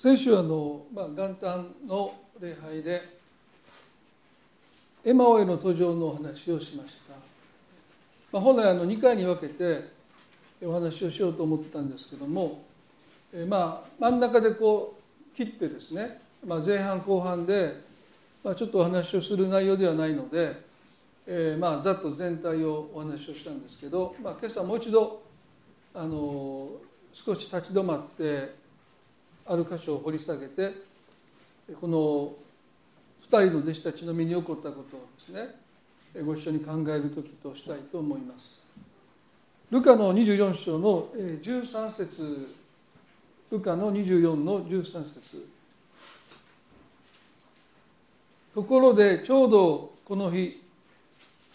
先週あの、まあ、元旦の礼拝でエマオへの途上のお話をしました、まあ、本来あの2回に分けてお話をしようと思ってたんですけども、えまあ真ん中でこう切ってですね、まあ、前半後半で、まあ、ちょっとお話をする内容ではないので、えー、まあざっと全体をお話をしたんですけど、まあ、今朝もう一度あの少し立ち止まってある箇所を掘り下げてこの2人の弟子たちの身に起こったことをですねご一緒に考える時としたいと思います。ルカの24章の13節ルカの24の13節ところでちょうどこの日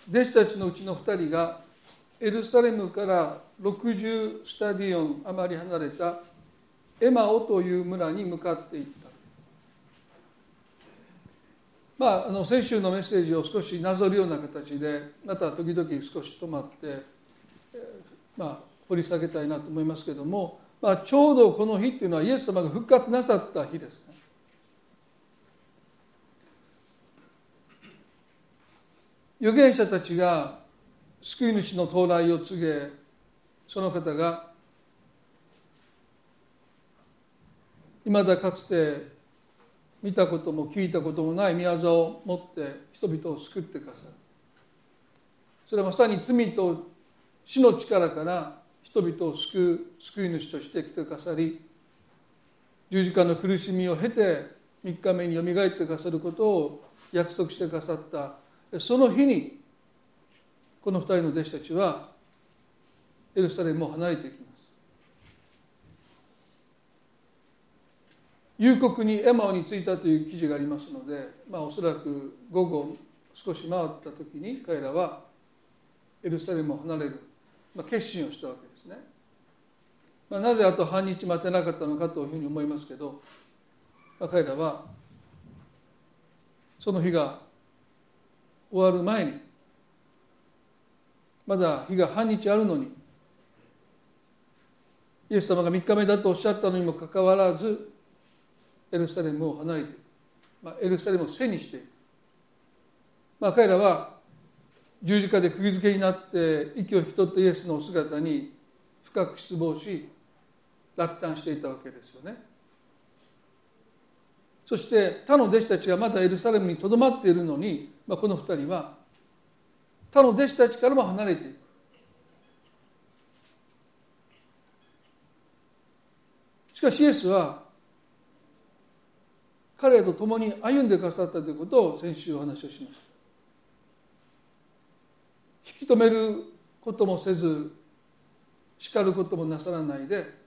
弟子たちのうちの2人がエルサレムから60スタディオン余り離れたエマオという村に向かっていったまあ、あの先週のメッセージを少しなぞるような形でまた時々少し止まって、まあ、掘り下げたいなと思いますけども、まあ、ちょうどこの日っていうのはイエス様が復活なさった日ですね。預言者たちが救い主の到来を告げその方がまだかつて見たことも聞いたこともない宮業を持って人々を救ってくださる。それはまさに罪と死の力から人々を救う救い主として来てくださり十字架の苦しみを経て3日目によみがえってくださることを約束してくださった。その日にこの2人の弟子たちはエルサレムを離れていきます。夕刻にエマオに着いたという記事がありますので、まあ、おそらく午後少し回った時に彼らはエルサレムを離れる、まあ、決心をしたわけですね、まあ、なぜあと半日待てなかったのかというふうに思いますけど、まあ、彼らはその日が終わる前にまだ日が半日あるのにイエス様が3日目だとおっしゃったのにもかかわらずエルサレムを離れて、まあ、エルサレムを背にしていく、まあ、彼らは十字架で釘付けになって息を引き取ったイエスの姿に深く失望し落胆していたわけですよね。そして他の弟子たちがまだエルサレムにとどまっているのに、まあ、この二人は他の弟子たちからも離れていく。しかしイエスは彼と共に歩んでくださったということを先週お話をしました引き止めることもせず叱ることもなさらないで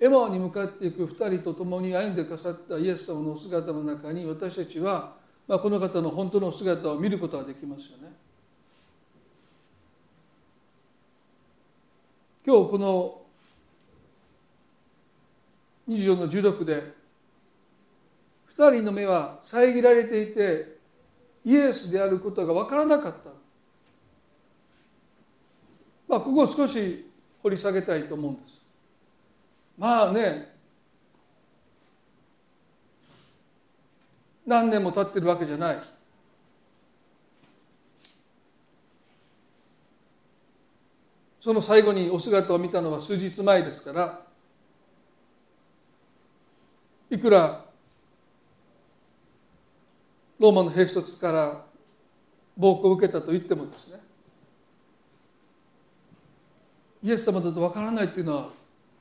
エマオに向かっていく2人と共に歩んでくださったイエス様の姿の中に私たちは、まあ、この方の本当の姿を見ることができますよね。今日この24の16で2人の目は遮られていてイエスであることが分からなかった。まあここを少し掘り下げたいと思うんです。まあね何年も経ってるわけじゃない。その最後にお姿を見たのは数日前ですからいくらローマの兵卒から暴行を受けたと言ってもですねイエス様だとわからないというのは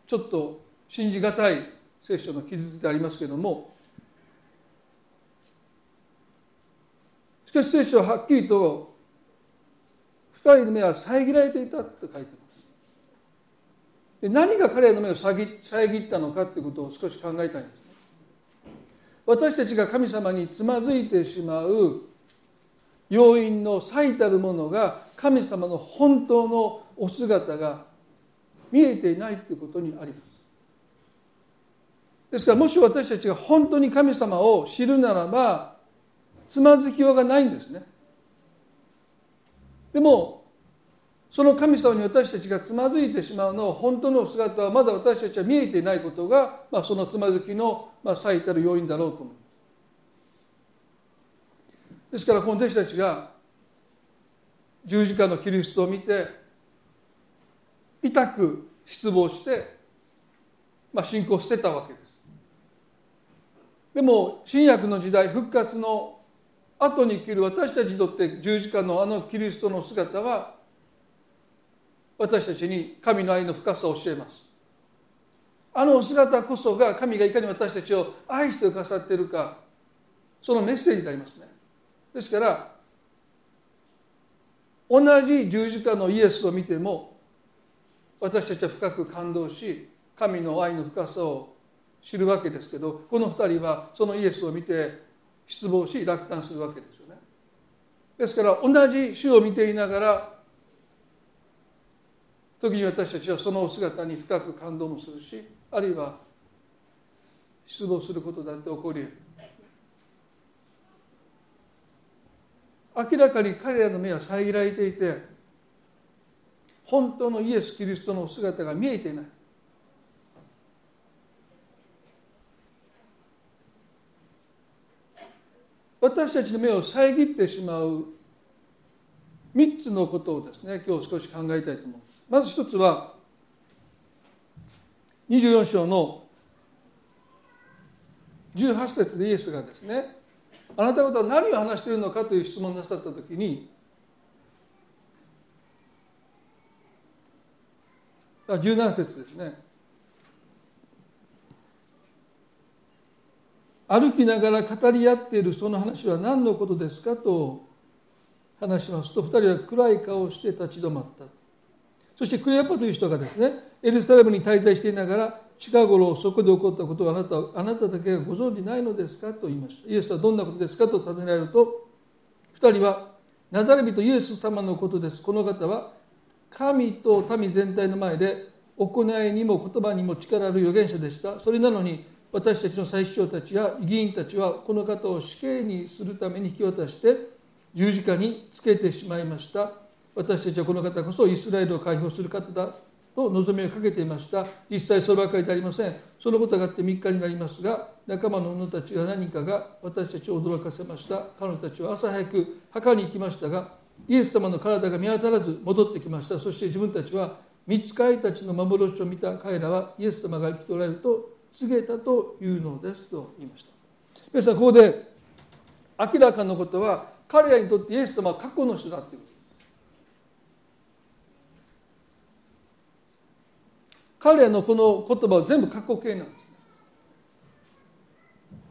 ちょっと信じがたい聖書の記述でありますけれどもしかし聖書ははっきりと二人の目は遮られていたと書いてます。で何が彼らの目を遮ったのかということを少し考えたいんです。私たちが神様につまずいてしまう要因の最たるものが神様の本当のお姿が見えていないということにあります。ですからもし私たちが本当に神様を知るならばつまずきようがないんですね。でもその神様に私たちがつまずいてしまうのは本当の姿はまだ私たちは見えていないことが、まあ、そのつまずきの、まあ、最たる要因だろうと思います。ですからこの弟子たちが十字架のキリストを見て痛く失望して、まあ、信仰を捨てたわけです。でも新約の時代復活の後に生きる私たちにとって十字架のあのキリストの姿は私たちに神の愛の深さを教えますあのお姿こそが神がいかに私たちを愛してくださっているかそのメッセージになりますねですから同じ十字架のイエスを見ても私たちは深く感動し神の愛の深さを知るわけですけどこの2人はそのイエスを見て失望し落胆するわけですよね。ですから同じ主を見ていながら時に私たちはそのお姿に深く感動もするしあるいは失望することだって起こり明らかに彼らの目は遮られていて本当のイエス・キリストの姿が見えていない私たちの目を遮ってしまう3つのことをですね今日少し考えたいと思います。まず一つは24章の18節でイエスがですねあなた方は何を話しているのかという質問をなさった時にあ17節ですね。歩きながら語り合っているその話は何のことですかと話しますと2人は暗い顔をして立ち止まった。そしてクレアパという人がですねエルサレムに滞在していながら近頃そこで起こったことをあなたあなただけがご存じないのですかと言いました。イエスはどんなことですかと尋ねられると2人はナザレ人イエス様のことです。この方は神と民全体の前で行いにも言葉にも力ある預言者でした。それなのに私たちの祭司長たちや議員たちはこの方を死刑にするために引き渡して十字架につけてしまいました。私たちはこの方こそイスラエルを解放する方だと望みをかけていました。実際そればかりでありません。そのことがあって3日になりますが仲間の者たちが何かが私たちを驚かせました。彼女たちは朝早く墓に行きましたがイエス様の体が見当たらず戻ってきました。そして自分たちは見つかりたちの幻を見た彼らはイエス様が生きておられると告げたというのです。と言いました。皆さんここで明らかなことは彼らにとってイエス様は過去の人だっていうこと。彼らのこの言葉は全部過去形なんです。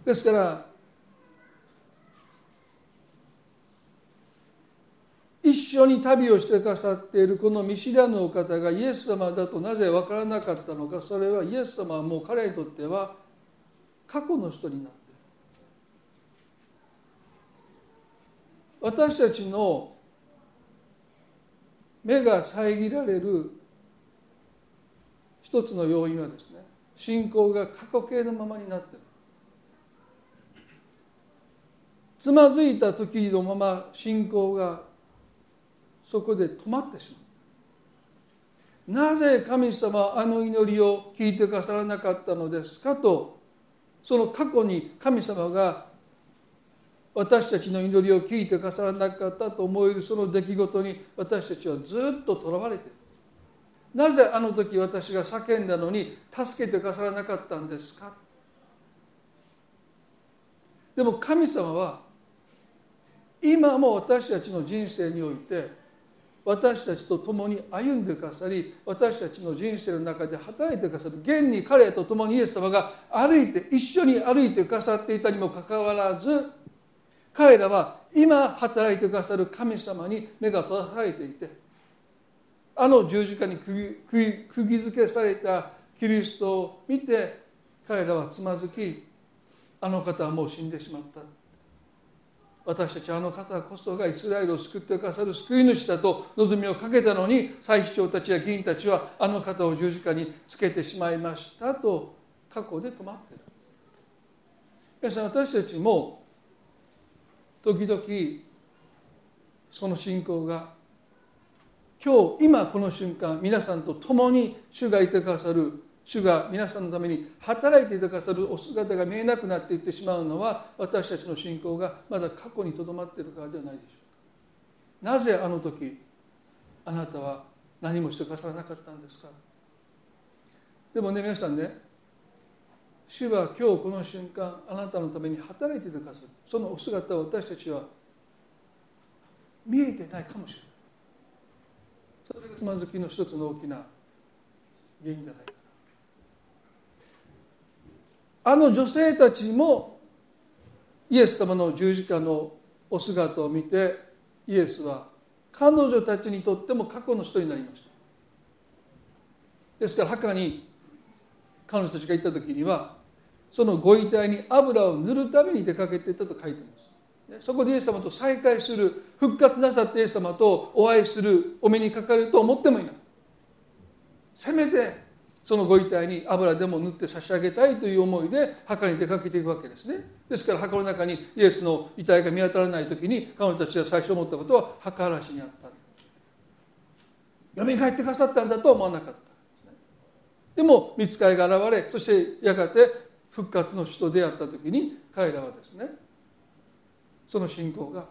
ですから一緒に旅をしてくださっているこの見知らぬお方がイエス様だとなぜ分からなかったのかそれはイエス様はもう彼にとっては過去の人になっている。私たちの目が遮られる一つの要因はですね信仰が過去形のままになっている。つまずいた時のまま信仰がそこで止まってしまうなぜ神様はあの祈りを聞いてくださらなかったのですかとその過去に神様が私たちの祈りを聞いてくださらなかったと思えるその出来事に私たちはずっととらわれている。なぜあの時私が叫んだのに助けてくださらなかったんですか？でも神様は今も私たちの人生において私たちと共に歩んでくださり私たちの人生の中で働いてくださる現に彼と共にイエス様が歩いて一緒に歩いてくださっていたにもかかわらず彼らは今働いてくださる神様に目が閉ざされていてあの十字架に釘付けされたキリストを見て彼らはつまずきあの方はもう死んでしまった。私たちあの方こそがイスラエルを救ってくださる救い主だと望みをかけたのに祭司長たちや議員たちはあの方を十字架につけてしまいましたと過去で止まっている。皆さん私たちも時々その信仰が今日今この瞬間皆さんと共に主がいてくださる主が皆さんのために働いていてくださるお姿が見えなくなっていってしまうのは私たちの信仰がまだ過去にとどまっているからではないでしょうかなぜあの時あなたは何もしてくださらなかったんですかでもね皆さんね主は今日この瞬間あなたのために働いていてくださるそのお姿を私たちは見えてないかもしれないそれがつまずきの一つの大きな原因じゃないかなあの女性たちもイエス様の十字架のお姿を見てイエスは彼女たちにとっても過去の人になりました。ですから墓に彼女たちが行った時にはそのご遺体に油を塗るために出かけていったと書いてます。そこでイエス様と再会する復活なさってイエス様とお会いするお目にかかると思ってもいない。せめてそのご遺体に油でも塗って差し上げたいという思いで墓に出かけていくわけですね。ですから墓の中にイエスの遺体が見当たらない時に彼女たちは最初思ったことは墓荒らしにあった。嫁に帰ってくださったんだとは思わなかった。でも見つかりが現れそしてやがて復活の死と出会った時に彼らはですねその信仰が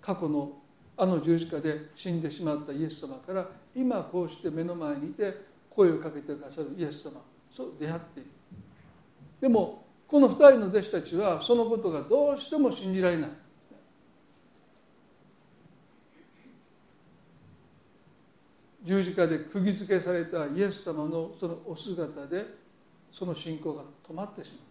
過去のあの十字架で死んでしまったイエス様から今こうして目の前にいて声をかけてくださるイエス様そう出会っている。でもこの2人の弟子たちはそのことがどうしても信じられない。十字架で釘付けされたイエス様のそのお姿でその信仰が止まってしまう。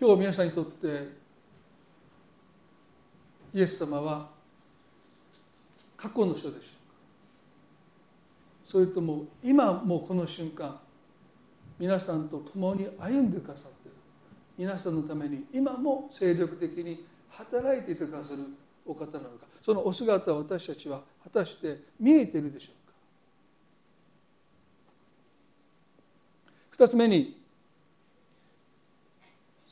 今日皆さんにとってイエス様は過去の人でしょうか？それとも今もこの瞬間皆さんと共に歩んでくださっている？皆さんのために今も精力的に働いていてくださるお方なのか？そのお姿を私たちは果たして見えているでしょうか？二つ目に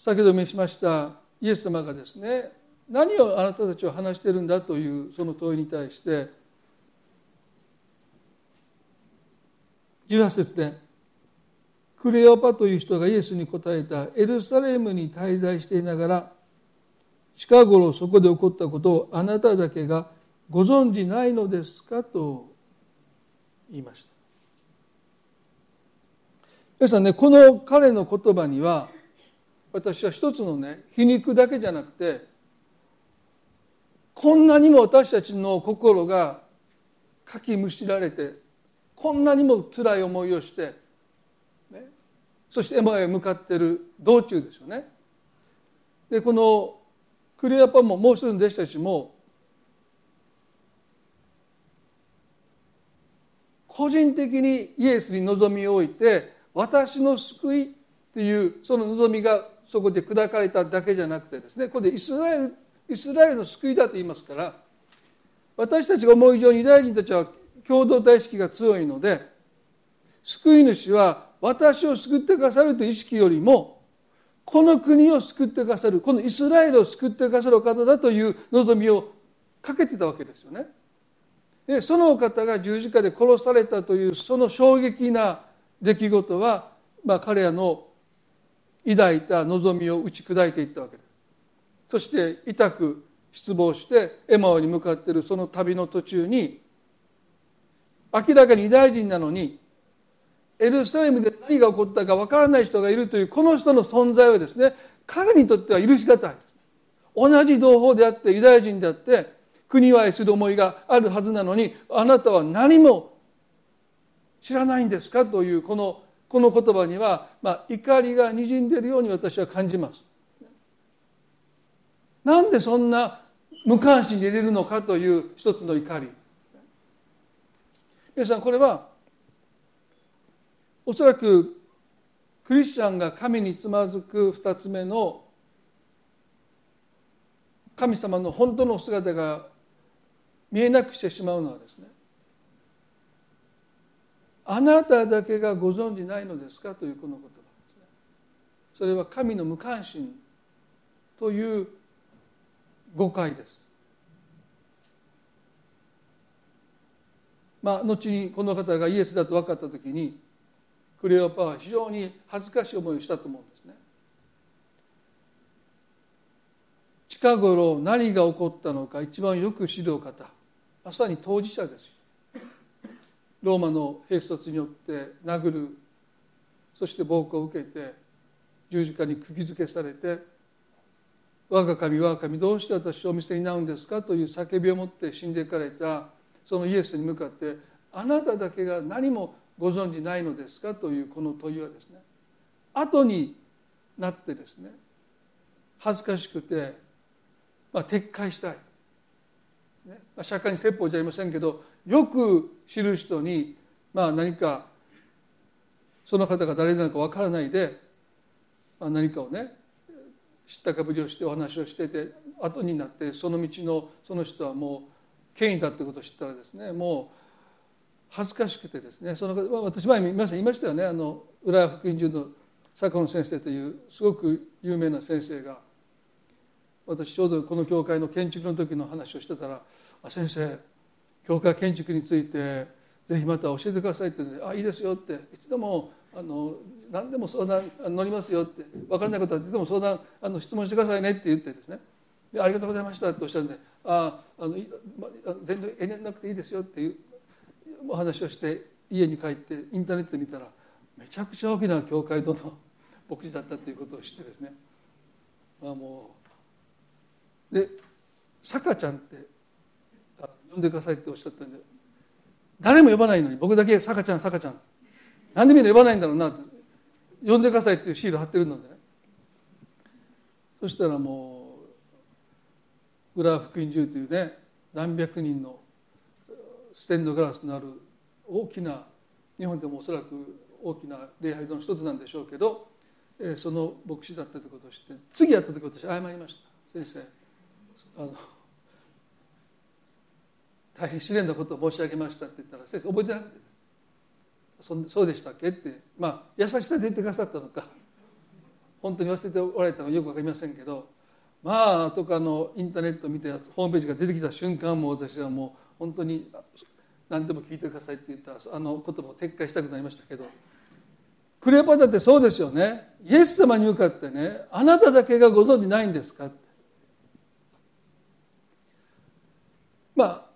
先ほど召しましたイエス様がですね何をあなたたちは話してるんだというその問いに対して18節でクレオパという人がイエスに答えたエルサレムに滞在していながら近頃そこで起こったことをあなただけがご存じないのですかと言いました。皆さんねこの彼の言葉には私は一つのね皮肉だけじゃなくてこんなにも私たちの心がかきむしられてこんなにも辛い思いをしてそしてエマへ向かっている道中ですよね。でこのクレアパンももう一人の弟子たちも個人的にイエスに望みを置いて私の救いっていうその望みがそこで砕かれただけじゃなくてですねここでイスラエルイスラエルの救いだと言いますから私たちが思う以上にユダヤ人たちは共同体意識が強いので救い主は私を救ってくださるという意識よりもこの国を救ってくださるこのイスラエルを救ってくださるお方だという望みをかけてたわけですよね。でそのお方が十字架で殺されたというその衝撃な出来事は、まあ、彼らの抱いた望みを打ち砕いていったわけです。そして痛く失望してエマオに向かっているその旅の途中に明らかにユダヤ人なのにエルサレムで何が起こったかわからない人がいるというこの人の存在はですね彼にとっては許し難い同じ同胞であってユダヤ人であって国を愛する思いがあるはずなのにあなたは何も知らないんですか？というこのこの言葉には、まあ、怒りがにじんでいるように私は感じます。なんでそんな無関心に入れるのかという一つの怒り皆さんこれはおそらくクリスチャンが神につまずく二つ目の神様の本当の姿が見えなくしてしまうのはですねあなただけがご存じないのですか？というこの言葉ですそれは神の無関心という誤解です。まあ、後にこの方がイエスだと分かった時にクレオパは非常に恥ずかしい思いをしたと思うんですね。近頃何が起こったのか一番よく知る方まさに当事者ですよ。ローマの兵卒によって殴るそして暴行を受けて十字架に釘付けされて「我が神我が神どうして私をお見せになるんですか?」という叫びを持って死んでいかれたそのイエスに向かって「あなただけが何もご存じないのですか?」というこの問いはですね後になってですね恥ずかしくて、まあ、撤回したい、ねまあ、釈迦に説法じゃありませんけどよく知る人に、まあ、何かその方が誰なのか分からないで、まあ、何かをね知ったかぶりをしてお話をしてて後になってその道のその人はもう権威だってことを知ったらですねもう恥ずかしくてですねその方私前皆さん言いましたよねあの浦和福音中の坂野先生というすごく有名な先生が私ちょうどこの教会の建築の時の話をしてたら「あ先生教会建築についてぜひまた教えてください」って言うんで「あいいですよ」っていつでもあの何でも相談乗りますよって分からないことはいつでも相談あの質問してくださいねって言ってですね。でありがとうございましたっておっしゃるんでああの全然遠慮なくていいですよっていうお話をして家に帰ってインターネットで見たらめちゃくちゃ大きな教会堂の牧師だったということを知ってですね。あもうで「さかちゃんって呼んでください」っておっしゃったんで誰も呼ばないのに僕だけ「さかちゃんさかちゃん」なんでみんな呼ばないんだろうなって呼んでくださいっていうシール貼ってるのでね。そしたらもう浦福音中というね何百人のステンドガラスのある大きな日本でもおそらく大きな礼拝堂の一つなんでしょうけど、その牧師だったということを知って次やった時私謝りました。先生。あの大変失礼なことを申し上げましたって言ったら先生覚えてなくてそそうでしたっけってまあ優しさで言ってくださったのか本当に忘れておられたのかよく分かりませんけどまあとかのインターネット見てホームページが出てきた瞬間も私はもう本当に何でも聞いてくださいって言ったあの言葉を撤回したくなりましたけどクレオパタってそうですよね。イエス様に向かってねあなただけがご存じないんですかまあ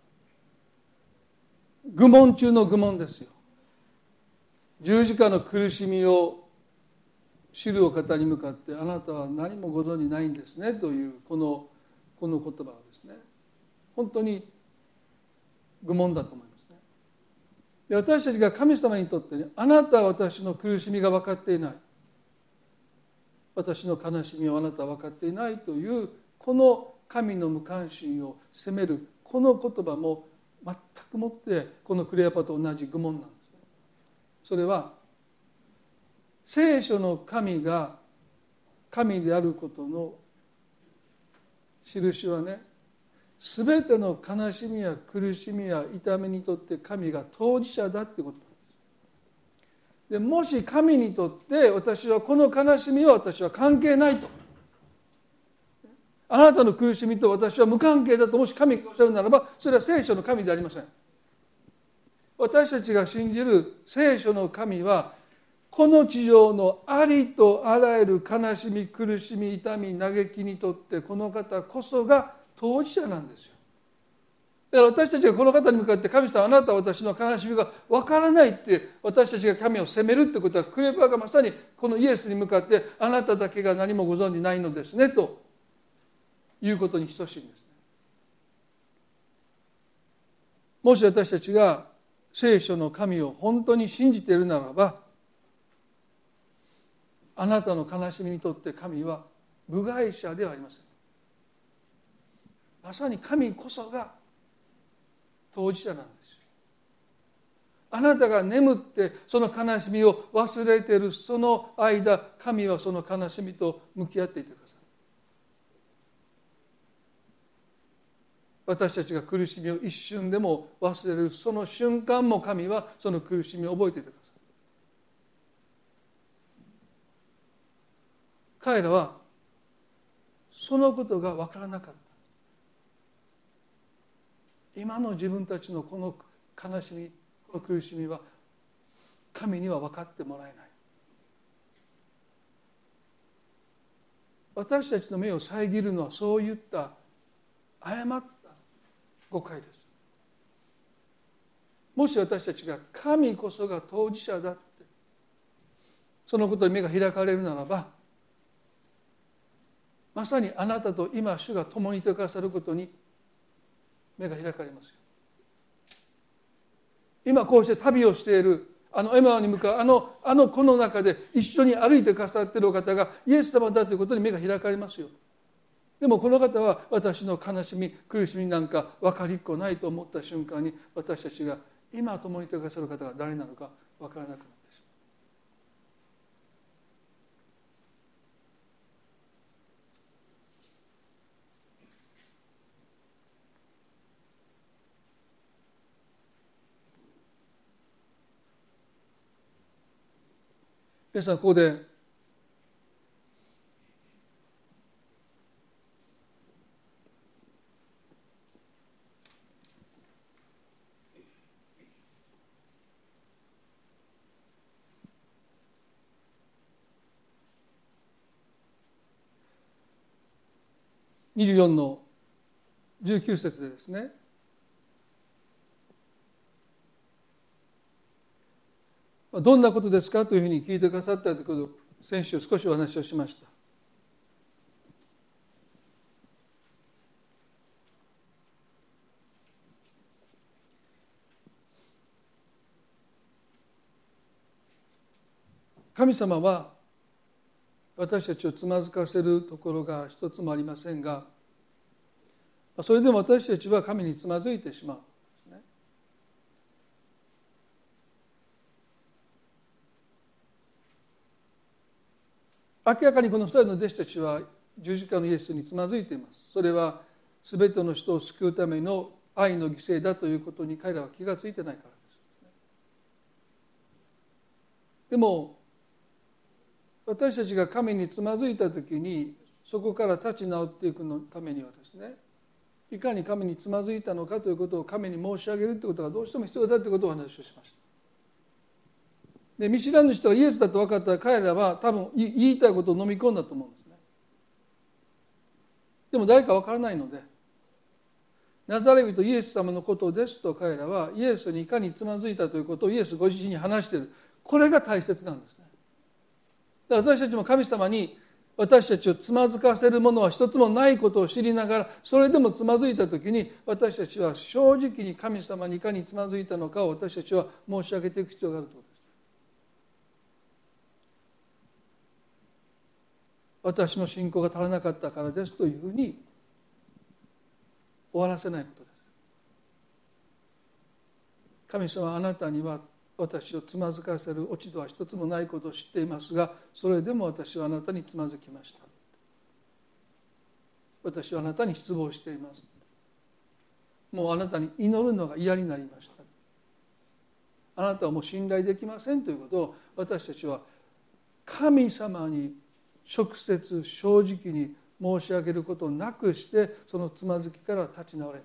愚問中の愚問ですよ。十字架の苦しみを知るお方に向かってあなたは何もご存じないんですねというこのこの言葉はですね。本当に愚問だと思いますね。で私たちが神様にとってねあなたは私の苦しみが分かっていない。私の悲しみをあなたは分かっていないというこの神の無関心を責めるこの言葉も全くもってこのクレアパと同じ愚問なんですね。それは聖書の神が神であることの印はね全ての悲しみや苦しみや痛みにとって神が当事者だってことなんです。でもし神にとって私はこの悲しみは私は関係ないと。あなたの苦しみと私は無関係だともし神がおっしゃるならばそれは聖書の神でありません。私たちが信じる聖書の神はこの地上のありとあらゆる悲しみ苦しみ痛み嘆きにとってこの方こそが当事者なんですよ。だから私たちがこの方に向かって神様あなたは私の悲しみが分からないって私たちが神を責めるってことはクレバーがまさにこのイエスに向かってあなただけが何もご存じないのですねと。いうことに等しいんです。もし私たちが聖書の神を本当に信じているならばあなたの悲しみにとって神は部外者ではありません。まさに神こそが当事者なんですあなたが眠ってその悲しみを忘れているその間神はその悲しみと向き合っていて私たちが苦しみを一瞬でも忘れるその瞬間も神はその苦しみを覚えていてください彼らはそのことが分からなかった。今の自分たちのこの悲しみこの苦しみは神には分かってもらえない。私たちの目を遮るのはそういった誤った誤解です。もし私たちが神こそが当事者だってそのことに目が開かれるならばまさにあなたと今主が共にいてくださることに目が開かれますよ。今こうして旅をしているあのエマに向かうあのあの子の中で一緒に歩いてくださっているお方がイエス様だということに目が開かれますよ。でもこの方は私の悲しみ苦しみなんか分かりっこないと思った瞬間に私たちが今共にいてくださる方が誰なのか分からなくなる皆さんここで24の19節でですねどんなことですかというふうに聞いてくださったということを先週少しお話をしました。神様は私たちをつまずかせるところが一つもありませんがそれでも私たちは神につまずいてしまう。明らかにこの2人の弟子たちは十字架のイエスにつまずいています。それは全ての人を救うための愛の犠牲だということに彼らは気が付いてないからです。でも私たちが神につまずいた時にそこから立ち直っていくのためにはですねいかに神につまずいたのかということを神に申し上げるということがどうしても必要だということをお話をしました。で見知らぬ人がイエスだと分かったら彼らは多分言いたいことを飲み込んだと思うんですね。でも誰か分からないのでナザレ人イエス様のことですと彼らはイエスにいかにつまずいたということをイエスご自身に話している。これが大切なんです。ら私たちも神様に私たちをつまずかせるものは一つもないことを知りながらそれでもつまずいた時に私たちは正直に神様にいかにつまずいたのかを私たちは申し上げていく必要があると私の信仰が足らなかったからですというふうに終わらせないことです。神様あなたには私をつまずかせる落ち度は一つもないことを知っていますがそれでも私はあなたにつまずきました。私はあなたに失望しています。もうあなたに祈るのが嫌になりました。あなたはもう信頼できませんということを私たちは神様に直接正直に申し上げることなくしてそのつまずきから立ち直れない。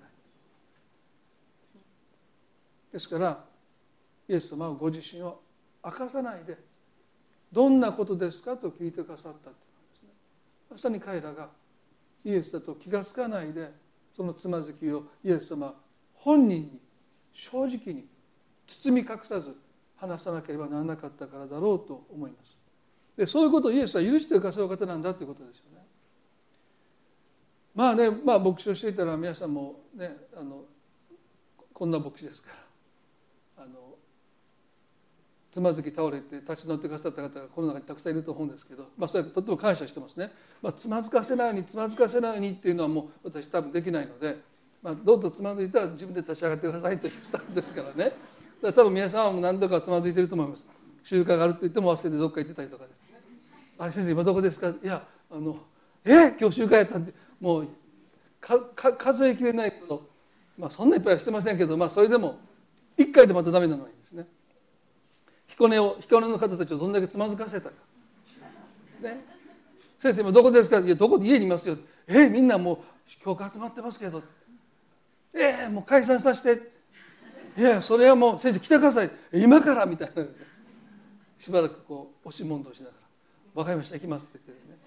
ですからイエス様はご自身を明かさないでどんなことですかと聞いてくださったというですねまさに彼らがイエスだと気が付かないでそのつまずきをイエス様本人に正直に包み隠さず話さなければならなかったからだろうと思いますでそういうことをイエスは許してくださる方なんだということですよね。まあね、まあ、牧師をしていたら皆さんもねあのこんな牧師ですからあのつまずき倒れて立ち直ってくださった方がこの中にたくさんいると思うんですけど、まあ、それはとても感謝してますね、まあ、つまずかせないようにつまずかせないようにっていうのはもう私多分できないので、まあ、どうぞつまずいたら自分で立ち上がってくださいというスタンスですからね。だから多分皆さんも何度かつまずいてると思います。習慣があると言っても忘れてどっか行ってたりとかで。あ先生今どこですか?」いやあのえ？今日集会やったんで。もうかか数えきれないけど、まあ、そんないっぱいはしてませんけど、まあ、それでも1回でまたダメなのに。彦根を彦根の方たちをどんだけつまずかせたか。ね「先生今どこですか?」いやどこ家にいますよ」「えみんなもう教会集まってますけど」「えー、もう解散させて」「いやそれはもう先生来てください。今から」みたいなしばらくこう押し問答しながら「分かりました行きます」って言ってですね。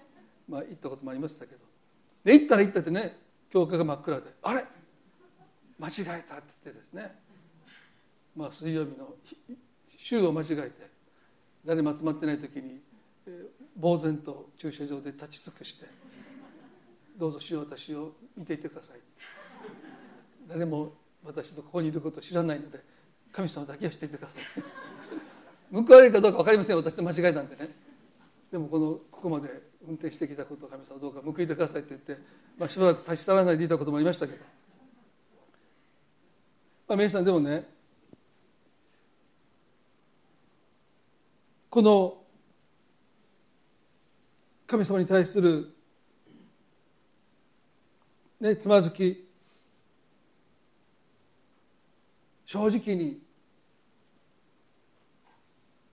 まあ行ったこともありましたけど。で行ったら行ったってね教会が真っ暗で「あれ？間違えた」って言ってですね。まあ水曜日の週を間違えて誰も集まってない時に呆然と駐車場で立ち尽くして「どうぞ主よ私を見ていてください」誰も私とここにいることを知らないので神様だけはしていてください。報われるかどうか分かりません私と間違えたんでね。でもこのここまで運転してきたことを神様どうか報いてくださいって言って、まあ、しばらく立ち去らないでいたこともありましたけど、まあ、皆さんでもねこの神様に対するねつまずき正直に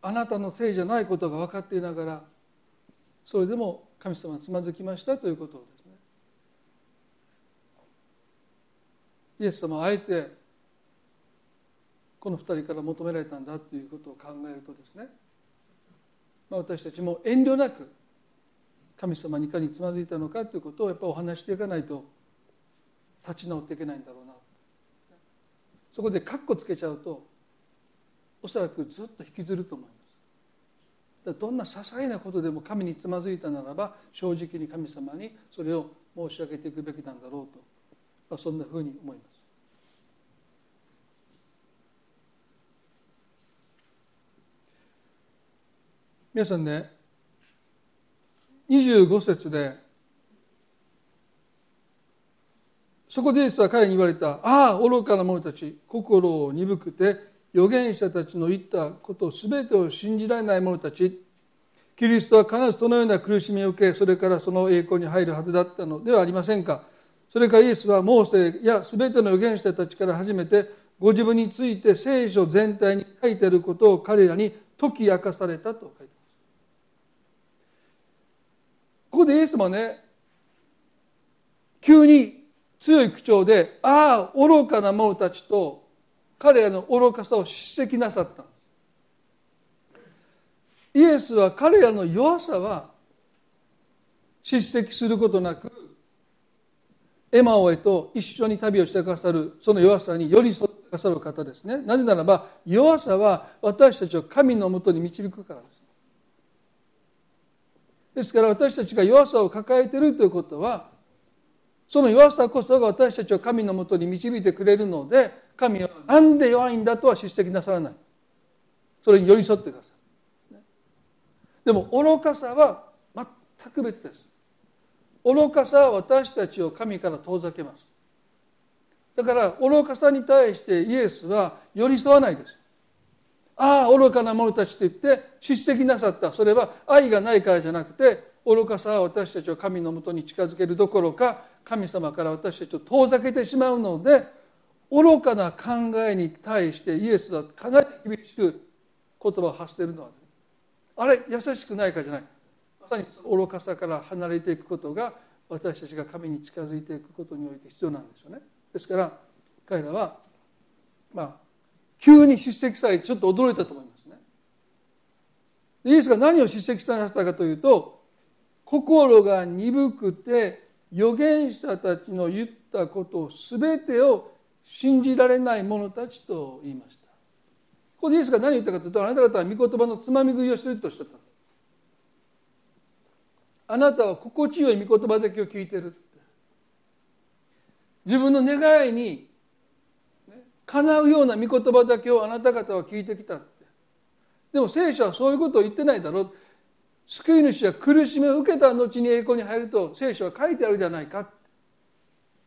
あなたのせいじゃないことが分かっていながらそれでも神様はつまずきましたということですね。イエス様はあえてこの二人から求められたんだということを考えるとですねまあ、私たちも遠慮なく神様にいかにつまずいたのかということをやっぱお話していかないと立ち直っていけないんだろうな。そこでカッコつけちゃうとおそらくずっと引きずると思います。どんな些細なことでも神につまずいたならば正直に神様にそれを申し上げていくべきなんだろうと、まあ、そんなふうに思います。皆さんね25節でそこでイエスは彼に言われた「ああ愚かな者たち心を鈍くて預言者たちの言ったこと全てを信じられない者たち」キリストは必ずそのような苦しみを受けそれからその栄光に入るはずだったのではありませんか。それからイエスはモーセや全ての預言者たちから初めてご自分について聖書全体に書いてあることを彼らに解き明かされたと書いてここでイエスもね急に強い口調で「ああ愚かな者たち」と彼らの愚かさを叱責なさった。んですイエスは彼らの弱さは叱責することなくエマオへと一緒に旅をしてくださるその弱さに寄り添ってくださる方ですね。なぜならば弱さは私たちを神のもとに導くからです。ですから私たちが弱さを抱えているということはその弱さこそが私たちを神のもとに導いてくれるので神は何で弱いんだとは叱責なさらない。それに寄り添ってください。でも愚かさは全く別です。愚かさは私たちを神から遠ざけます。だから愚かさに対してイエスは寄り添わないです。愚かな者たちと言って叱責なさった。それは愛がないからじゃなくて愚かさは私たちを神のもとに近づけるどころか神様から私たちを遠ざけてしまうので愚かな考えに対してイエスはかなり厳しく言葉を発しているのはあれ優しくないかじゃない。まさに愚かさから離れていくことが私たちが神に近づいていくことにおいて必要なんですよね。ですから彼らはまあ急に叱責されてちょっと驚いたと思いますね。イエスが何を叱責したかというと心が鈍くて預言者たちの言ったことを全てを信じられない者たちと言いました。ここでイエスが何を言ったかというとあなた方は御言葉のつまみ食いをしているとおっしゃった。あなたは心地よい御言葉だけを聞いてるって自分の願いに叶うような御言葉だけをあなた方は聞いてきたって。でも聖書はそういうことを言ってないだろう。救い主は苦しみを受けた後に栄光に入ると聖書は書いてあるじゃないか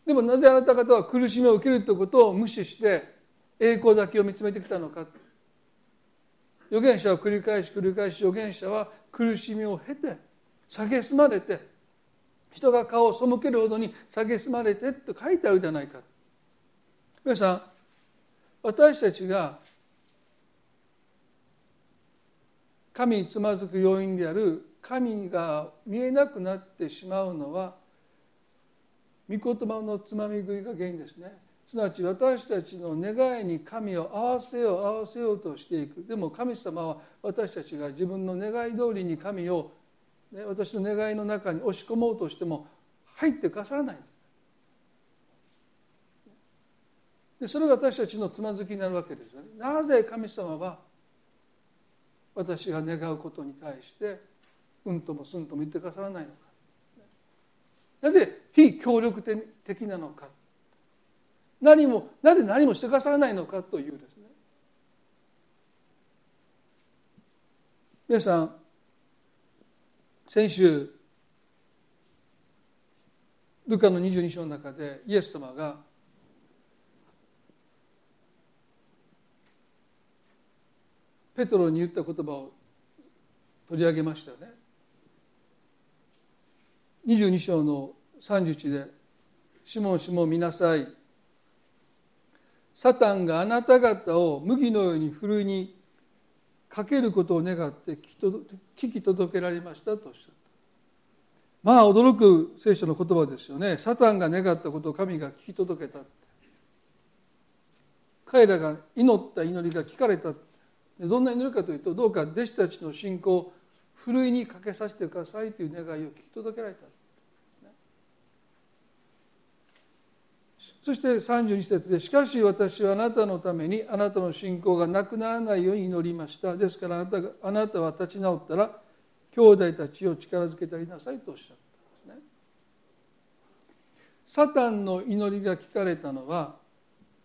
でもなぜあなた方は苦しみを受けるということを無視して栄光だけを見つめてきたのか預言者は繰り返し繰り返し預言者は苦しみを経て蔑まれて人が顔を背けるほどに蔑まれてと書いてあるじゃないか皆さん私たちが神につまずく要因である神が見えなくなってしまうのは御言葉のつまみ食いが原因ですね。すなわち私たちの願いに神を合わせよう合わせようとしていく。でも神様は私たちが自分の願い通りに神を、ね、私の願いの中に押し込もうとしても入ってかさらない。でそれが私たちのつまずきになるわけですよね。なぜ神様は私が願うことに対してうんともすんとも言ってくださらないのか。なぜ非協力的なのか。何もなぜ何もしてくださらないのかというですね。皆さん先週ルカの22章の中でイエス様がペトロに言った言葉を取り上げましたよね。22章の31で「シモンシモン見なさい」「サタンがあなた方を麦のようにふるいにかけることを願って聞き届けられました」とおっしゃった。まあ驚く聖書の言葉ですよね。サタンが願ったことを神が聞き届けた彼らが祈った祈りが聞かれたどんな祈りかというとどうか弟子たちの信仰をふるいにかけさせてくださいという願いを聞き届けられたそして32節で「しかし私はあなたのためにあなたの信仰がなくならないように祈りました」ですからあなたがあなたは立ち直ったら兄弟たちを力づけてありなさいとおっしゃったんですね。サタンの祈りが聞かれたのは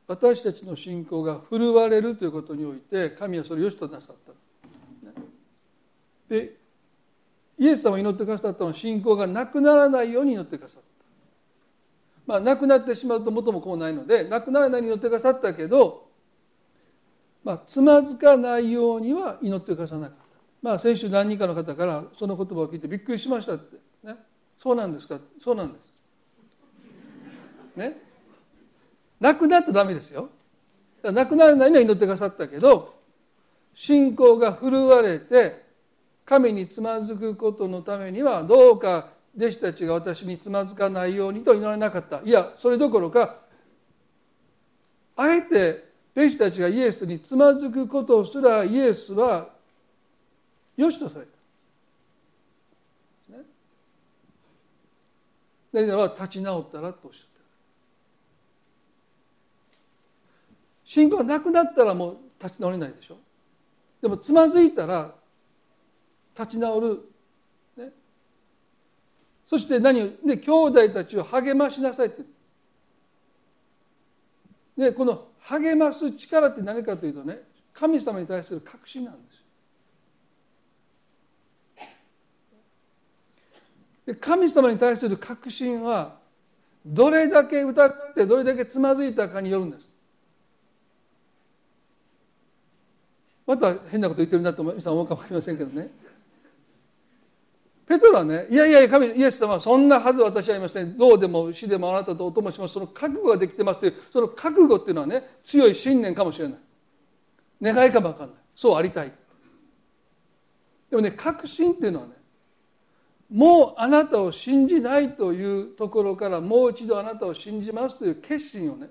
私たちの信仰が振るわれるということにおいて神はそれを良しとなさった。でイエス様が祈ってくださったのは信仰がなくならないように祈ってくださった。まあ、なくなってしまうと元もこうないのでなくならないように祈ってくださったけど、まあ、つまずかないようには祈ってくださなかった。まあ、先週何人かの方からその言葉を聞いてびっくりしましたって、ね、そうなんですか？そうなんです。ねなくなったらダメですよ。なくならないのは祈ってくださったけど信仰が振るわれて神につまずくことのためにはどうか弟子たちが私につまずかないようにと祈らなかったいやそれどころかあえて弟子たちがイエスにつまずくことすらイエスはよしとされた。なぜなら立ち直ったらとおっしゃった信仰がなくなったらもう立ち直れないでしょ。でもつまずいたら立ち直る。そして何をで兄弟たちを励ましなさいって。でこの励ます力って何かというとね神様に対する確信なんですで神様に対する確信はどれだけ歌ってどれだけつまずいたかによるんです。また変なこと言ってるなと皆さん思うかもしれませんけどね。ペトロはねいやいや神イエス様はそんなはず私はありません。どうでも死でもあなたとお供します。その覚悟ができてますというその覚悟っていうのはね強い信念かもしれない。願いかも分かんない。そうありたい。でもね確信っていうのはねもうあなたを信じないというところからもう一度あなたを信じますという決心をね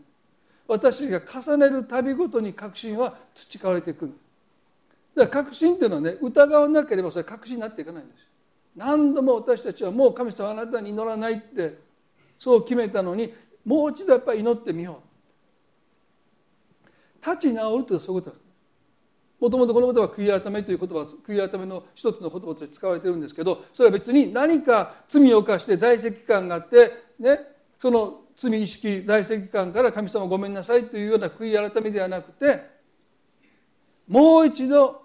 私が重ねる度ごとに確信は培われていくだから確信っていうのはね疑わなければそれ確信になっていかないんです。何度も私たちはもう神様あなたに祈らないってそう決めたのにもう一度やっぱり祈ってみよう。立ち直るってそういうことですもともとこの言葉は悔い改めという言葉悔い改めの一つの言葉として使われてるんですけどそれは別に何か罪を犯して在籍感があってねその罪意識在籍感から神様ごめんなさいというような悔い改めではなくてもう一度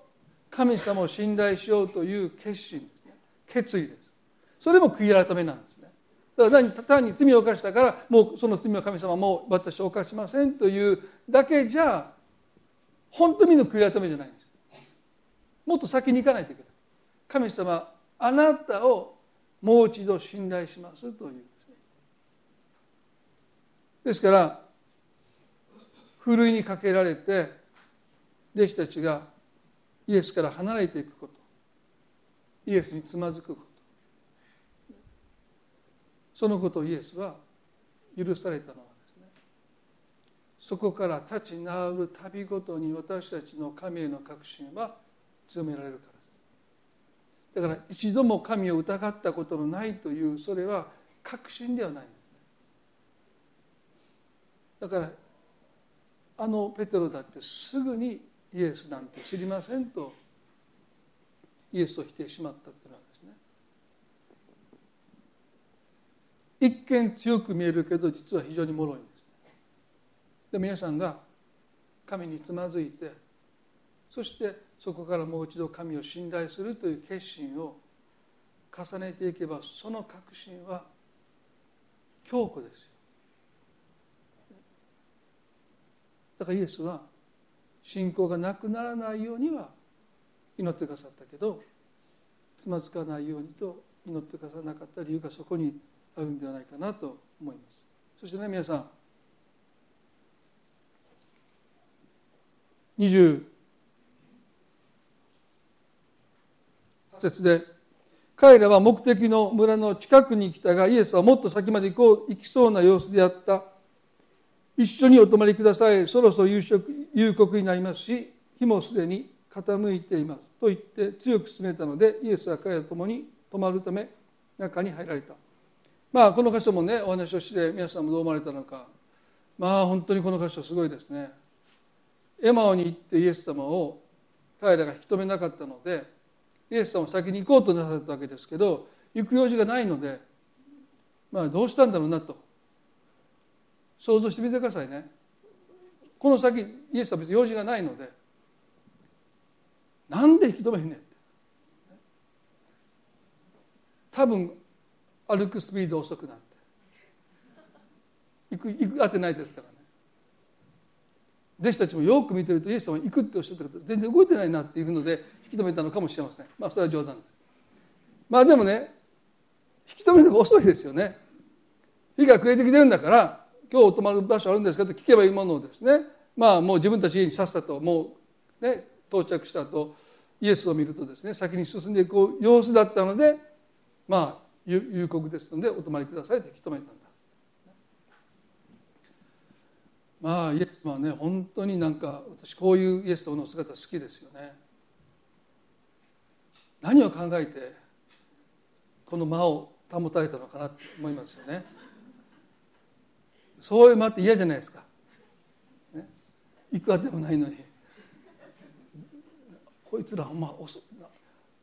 神様を信頼しようという決心ですね。決意です。それも悔い改めなんですね。だから単に罪を犯したからもうその罪を神様も私は犯しませんというだけじゃ本当にの悔い改めじゃないんです。もっと先に行かないといけない。神様あなたをもう一度信頼しますというですからふるいにかけられて弟子たちがイエスから離れていくこと。イエスにつまずくこと。そのことをイエスは許されたのはですね。そこから立ち直る旅ごとに私たちの神への確信は強められるからだから一度も神を疑ったことのないというそれは確信ではないんですだからあのペテロだってすぐにイエスなんて知りませんとイエスを否定しまったっていうのはですね。一見強く見えるけど実は非常に脆いんです、で皆さんが神につまずいてそしてそこからもう一度神を信頼するという決心を重ねていけばその確信は強固ですよ。だからイエスは信仰がなくならないようには祈ってくださったけどつまずかないようにと祈ってくださらなかった理由がそこにあるんではないかなと思います。そしてね皆さん28節で彼らは目的の村の近くに来たがイエスはもっと先まで行こう行きそうな様子であった。一緒にお泊まりください。そろそろ夕食夕刻になりますし日もすでに傾いています。と言って強く進めたのでイエスは彼らと共に泊まるため中に入られた。まあこの箇所もねお話をして皆さんもどう思われたのか。まあ本当にこの箇所すごいですね。エマオに行ってイエス様を彼らが引き止めなかったのでイエス様を先に行こうとなさったわけですけど行く用事がないのでまあどうしたんだろうなと。想像してみてくださいね。この先イエスは別に用事がないので。なんで引き止めへんねんって。多分歩くスピード遅くなって。行く行く当てないですからね。弟子たちもよく見てるとイエス様は行くっておっしゃったけど全然動いてないなっていうので引き止めたのかもしれません。まあそれは冗談です。まあでもね引き止めるのが遅いですよね。火が暮れてきてるんだから今日泊まる場所あるんですかと聞けばいいものをですね。まあもう自分たち家にさっさともうね到着した後イエスを見るとですね先に進んでいく様子だったのでまあ夕刻ですのでお泊まりくださいと引き止めたんだ。まあイエスはね本当になんか私こういうイエス様の姿好きですよね。何を考えてこの間を保たれたのかなと思いますよね。そういう間って嫌じゃないですか、ね、いくらでもないのに。こいつらほんま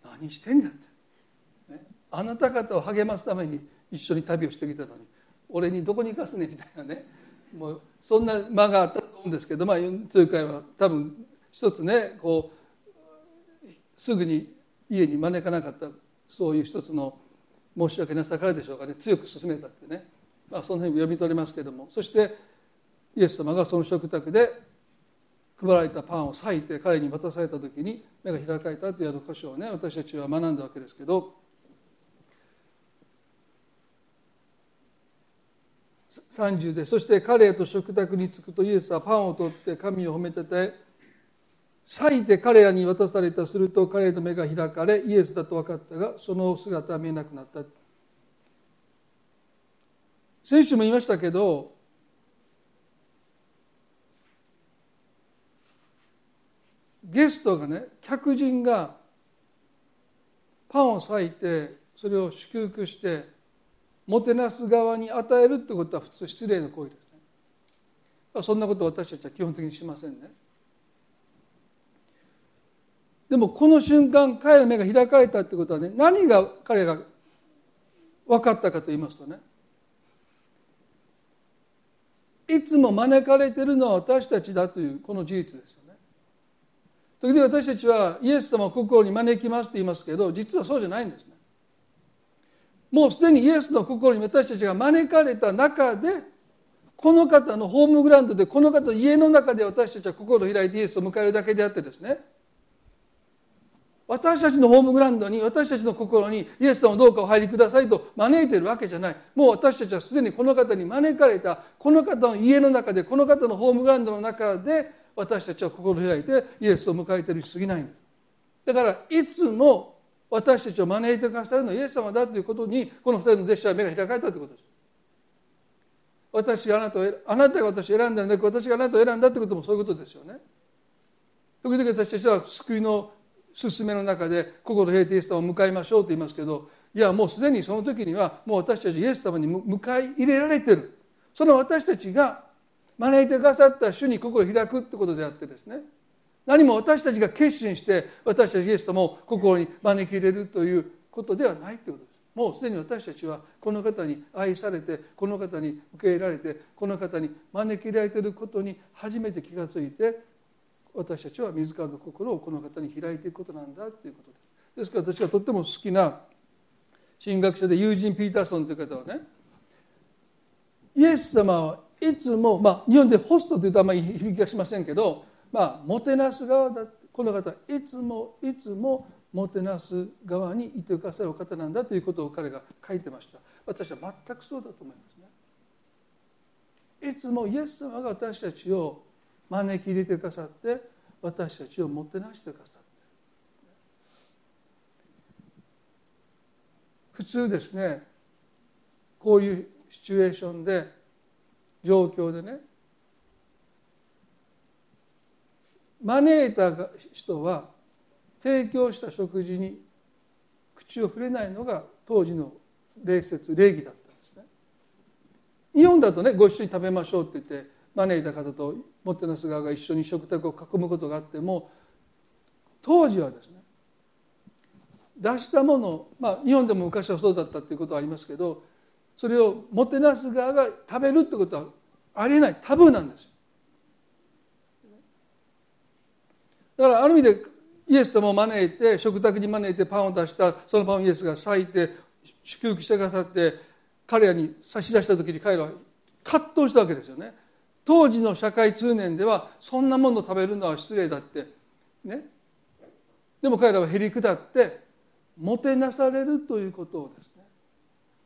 何してんねんって、ね、あなた方を励ますために一緒に旅をしてきたのに俺にどこに行かすねみたいなね。もうそんな間があったと思うんですけどまあ通会は多分一つねこうすぐに家に招かなかったそういう一つの申し訳なさからでしょうかね。強く進めたってね。まあ、その辺読み取れますけれども。そしてイエス様がその食卓で配られたパンを裂いて彼に渡された時に目が開かれたというあの箇所をね私たちは学んだわけですけど。30でそして彼へと食卓に着くとイエスはパンを取って神を褒めてて裂いて彼らに渡されたすると彼の目が開かれイエスだと分かったがその姿は見えなくなった。先週も言いましたけどゲストがね客人がパンを裂いてそれを祝福してもてなす側に与えるってことは普通失礼な行為ですね。そんなこと私たちは基本的にしませんね。でもこの瞬間彼の目が開かれたってことはね何が彼が分かったかと言いますとねいつも招かれているのは私たちだというこの事実ですよね。時々私たちはイエス様を国王に招きますと言いますけど実はそうじゃないんですね。もうすでにイエスの心に私たちが招かれた中でこの方のホームグラウンドでこの方の家の中で私たちは心を開いてイエスを迎えるだけであってですね私たちのホームグラウンドに私たちの心にイエス様をどうかお入りくださいと招いているわけじゃないもう私たちはすでにこの方に招かれたこの方の家の中でこの方のホームグラウンドの中で私たちは心を開いてイエスを迎えているに過ぎないだからいつも私たちを招いてくださるのはイエス様だということにこの二人の弟子は目が開かれたということです。私あなたをあなたが私を選んだんだけど私があなたを選んだということもそういうことですよね。時々私たちは救いの進めの中で心平定イエス様を迎えましょうと言いますけどいやもうすでにその時にはもう私たちイエス様に迎え入れられてるその私たちが招いてくださった主に心を開くってことであってですね何も私たちが決心して私たちイエス様を心に招き入れるということではないということです。もうすでに私たちはこの方に愛されてこの方に受け入れられてこの方に招き入れられていることに初めて気が付いて私たちは自らの心をこの方に開いていくことなんだということです。ですから私がとっても好きな神学者でユージン・ピーターソンという方はねイエス様はいつも、まあ、日本でホストというとあんまり響きがしませんけどまあ、もてなす側だこの方はいつもいつももてなす側にいてくださるお方なんだということを彼が書いてました私は全くそうだと思いますねいつもイエス様が私たちを招き入れてくださって私たちをもてなしてくださって普通ですねこういうシチュエーションで状況でね招いた人は提供した食事に口を触れないのが当時の礼節礼儀だったんですね。日本だとねご一緒に食べましょうって言って招いた方ともてなす側が一緒に食卓を囲むことがあっても当時はですね出したものまあ日本でも昔はそうだったっていうことはありますけどそれをもてなす側が食べるってことはありえないタブーなんですだからある意味でイエス様を招いて食卓に招いてパンを出したそのパンをイエスが裂いて祝福してくださって彼らに差し出した時に彼らは葛藤したわけですよね。当時の社会通念ではそんなものを食べるのは失礼だって。ね。でも彼らはへり下ってもてなされるということをですね。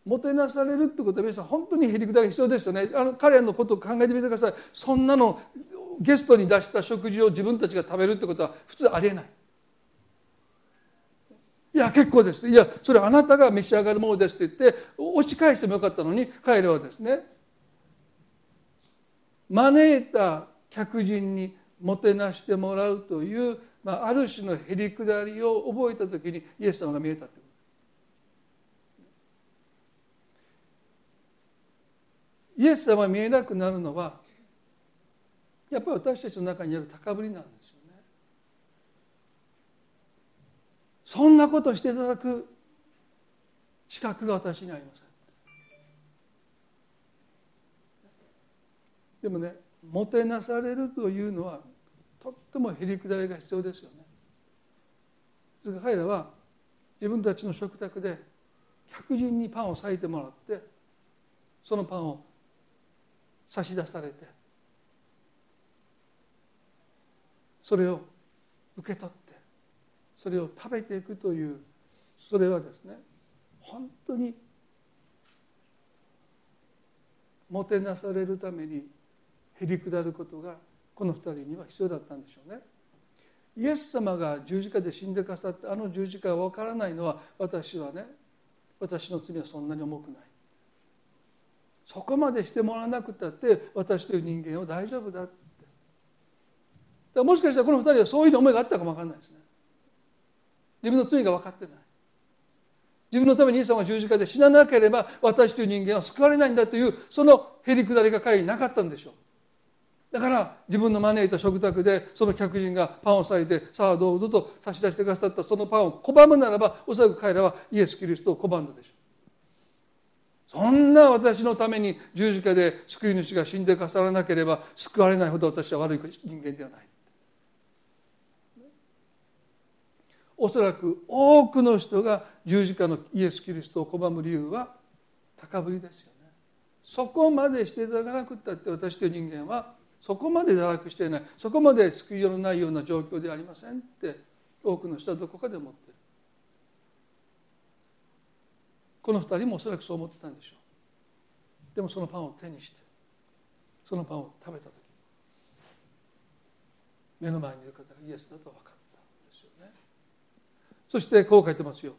もてなされるってことは皆さん本当にへり下りが必要ですよね。あの彼らのことを考えてみてください。そんなのゲストに出した食事を自分たちが食べるってことは普通ありえない。いや結構です。いやそれあなたが召し上がるものですって言って押し返してもよかったのに彼らはですね招いた客人にもてなしてもらうという、まあ、ある種のへりくだりを覚えた時にイエス様が見えたというイエス様が見えなくなるのはやっぱり私たちの中にある高ぶりなんですよね。そんなことしていただく資格が私にありません。でもねもてなされるというのはとってもへりくだりが必要ですよね。ですから彼らは自分たちの食卓で客人にパンを裂いてもらってそのパンを差し出されてそれを受け取ってそれを食べていくというそれはですね本当にもてなされるためにへりくだることがこの二人には必要だったんでしょうね。イエス様が十字架で死んでくださってあの十字架が分からないのは私はね私の罪はそんなに重くない。そこまでしてもらわなくたって私という人間は大丈夫だって。だもしかしたらこの二人はそういう思いがあったかも分かんないですね。自分の罪が分かってない。自分のためにイエス様が十字架で死ななければ私という人間は救われないんだというそのへりくだりが彼になかったんでしょう。だから自分の招いた食卓でその客人がパンを裂いてさあどうぞと差し出してくださったそのパンを拒むならばおそらく彼らはイエス・キリストを拒んだでしょうそんな私のために十字架で救い主が死んでくださらなければ救われないほど私は悪い人間ではないおそらく多くの人が十字架のイエス・キリストを拒む理由は高ぶりですよね。そこまでしていただかなくったって私という人間はそこまで堕落していないそこまで救いようのないような状況ではありませんって多くの人はどこかで思ってる。この二人もおそらくそう思ってたんでしょう。でもそのパンを手にしてそのパンを食べた時目の前にいる方がイエスだと分かる。そしてこう書いてますよ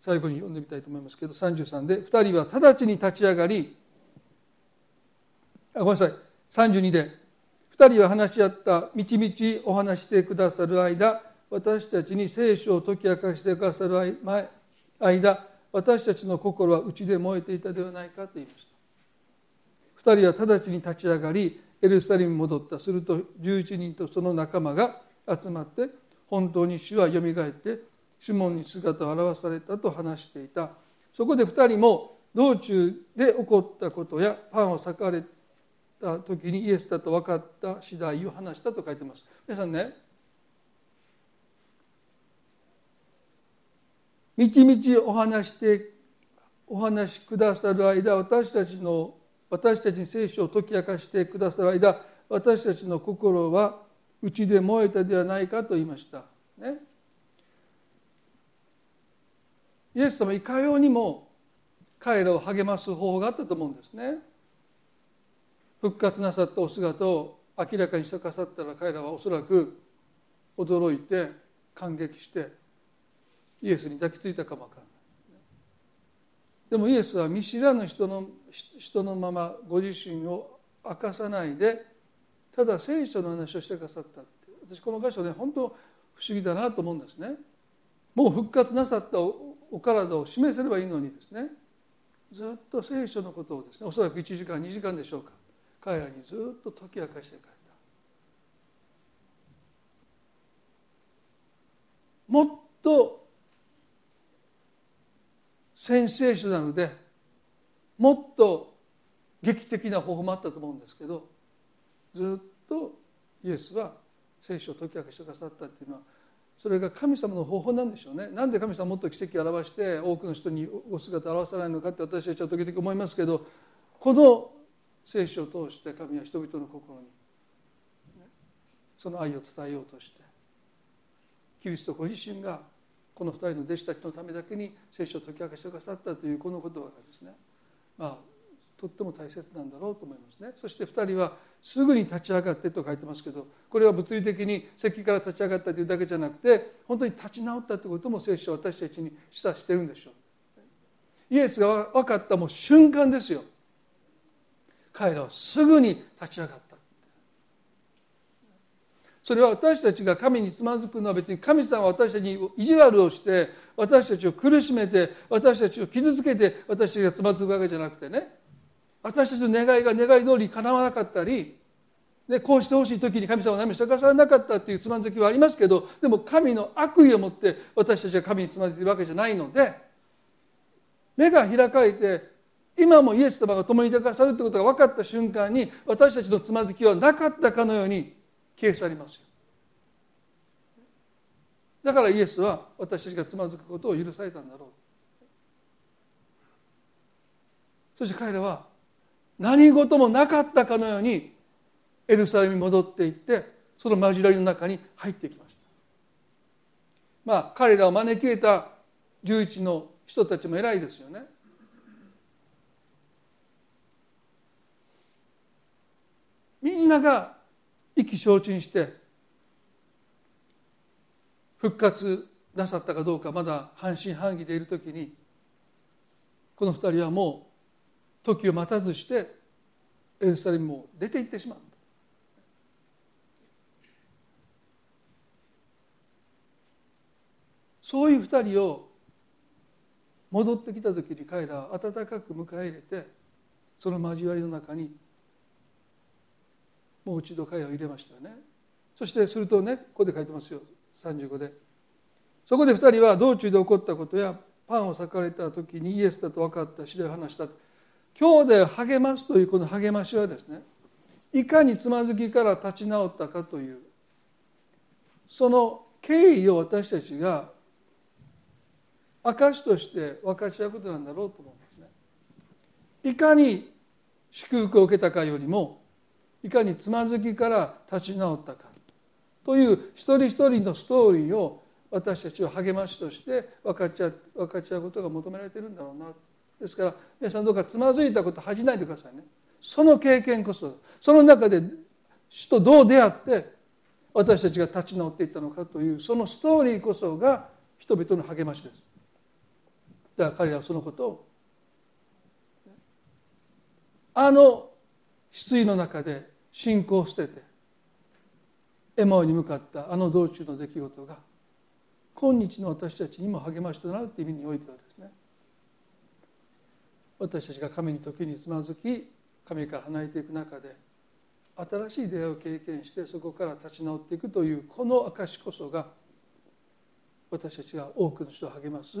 最後に読んでみたいと思いますけど33で2人は直ちに立ち上がりあごめんなさい32で2人は話し合ったみちみちお話してくださる間私たちに聖書を解き明かしてくださる間私たちの心は内で燃えていたではないかと言いました。2人は直ちに立ち上がりエルサレムに戻った。すると11人とその仲間が集まって本当に主はよみがえってシモンに姿を現されたと話していた。そこで2人も道中で起こったことやパンを裂かれた時にイエスだと分かった次第を話したと書いてます皆さんねみちみちお話してお話しくださる間私たちの私たちに聖書を解き明かしてくださる間私たちの心は内で燃えたではないかと言いました。ね、イエス様いかようにも彼らを励ます方法があったと思うんですね。復活なさったお姿を明らかにしてくださったら彼らはおそらく驚いて感激してイエスに抱きついたかもわからない。でもイエスは見知らぬ人の人のままご自身を明かさないでただ聖書の話をしてくださったって私この箇所ね本当不思議だなと思うんですね。もう復活なさったお体を示せればいいのにですね。ずっと聖書のことをですねおそらく1時間2時間でしょうか。彼らにずっと解き明かしてくれた。もっとセンセーショナルでもっと劇的な方法もあったと思うんですけどずっとイエスは聖書を解き明かしてくださったっていうのはそれが神様の方法なんでしょうね。なんで神様もっと奇跡を表して多くの人にお姿を表さないのかって私たちは時々思いますけどこの聖書を通して神は人々の心にその愛を伝えようとしてキリストご自身がこの2人の弟子たちのためだけに聖書を解き明かしてくださったというこの言葉がですねまあとっても大切なんだろうと思いますね。そして2人はすぐに立ち上がってと書いてますけどこれは物理的に席から立ち上がったというだけじゃなくて本当に立ち直ったということも聖書は私たちに示唆してるんでしょう。イエスが分かったもう瞬間ですよ。彼らはすぐに立ち上がった。それは私たちが神につまずくのは別に神様は私たちに意地悪をして私たちを苦しめて私たちを傷つけて私たちがつまずくわけじゃなくてね。私たちの願いが願い通りにかなわなかったりでこうしてほしい時に神様は何もしてくださらなかったっていうつまずきはありますけどでも神の悪意を持って私たちが神につまずいているわけじゃないので目が開かれて今もイエス様が共にいてくださるということが分かった瞬間に私たちのつまずきはなかったかのように消え去りますよ。だからイエスは私たちがつまずくことを許されたんだろう。そして彼らは何事もなかったかのようにエルサレムに戻っていってその交わりの中に入ってきました。まあ彼らを招き入れた11の人たちも偉いですよね。みんなが意気消沈して復活なさったかどうかまだ半信半疑でいる時にこの二人はもう時を待たずしてエルサレムを出て行ってしまうそういう二人を戻ってきた時に彼らは温かく迎え入れてその交わりの中にもう一度彼を入れましたよね。そしてするとねここで書いてますよ。35で。そこで2人は道中で起こったことやパンを裂かれた時にイエスだと分かった次第話した。兄弟を励ますというこの励ましはですねいかにつまずきから立ち直ったかというその経緯を私たちが証として分かち合うことなんだろうと思うんですね。いかに祝福を受けたかよりもいかにつまずきから立ち直ったかという一人一人のストーリーを私たちは励ましとして分かち合分かち合うことが求められてるんだろうな。ですから皆さんどうかつまずいたこと恥じないでくださいね。その経験こそその中で主とどう出会って私たちが立ち直っていったのかというそのストーリーこそが人々の励ましです。だから彼らはそのことをあの失意の中で信仰を捨ててエマオに向かったあの道中の出来事が今日の私たちにも励ましとなるという意味においてはですね私たちが神に時につまずき神から離れていく中で新しい出会いを経験してそこから立ち直っていくというこの証こそが私たちが多くの人を励ます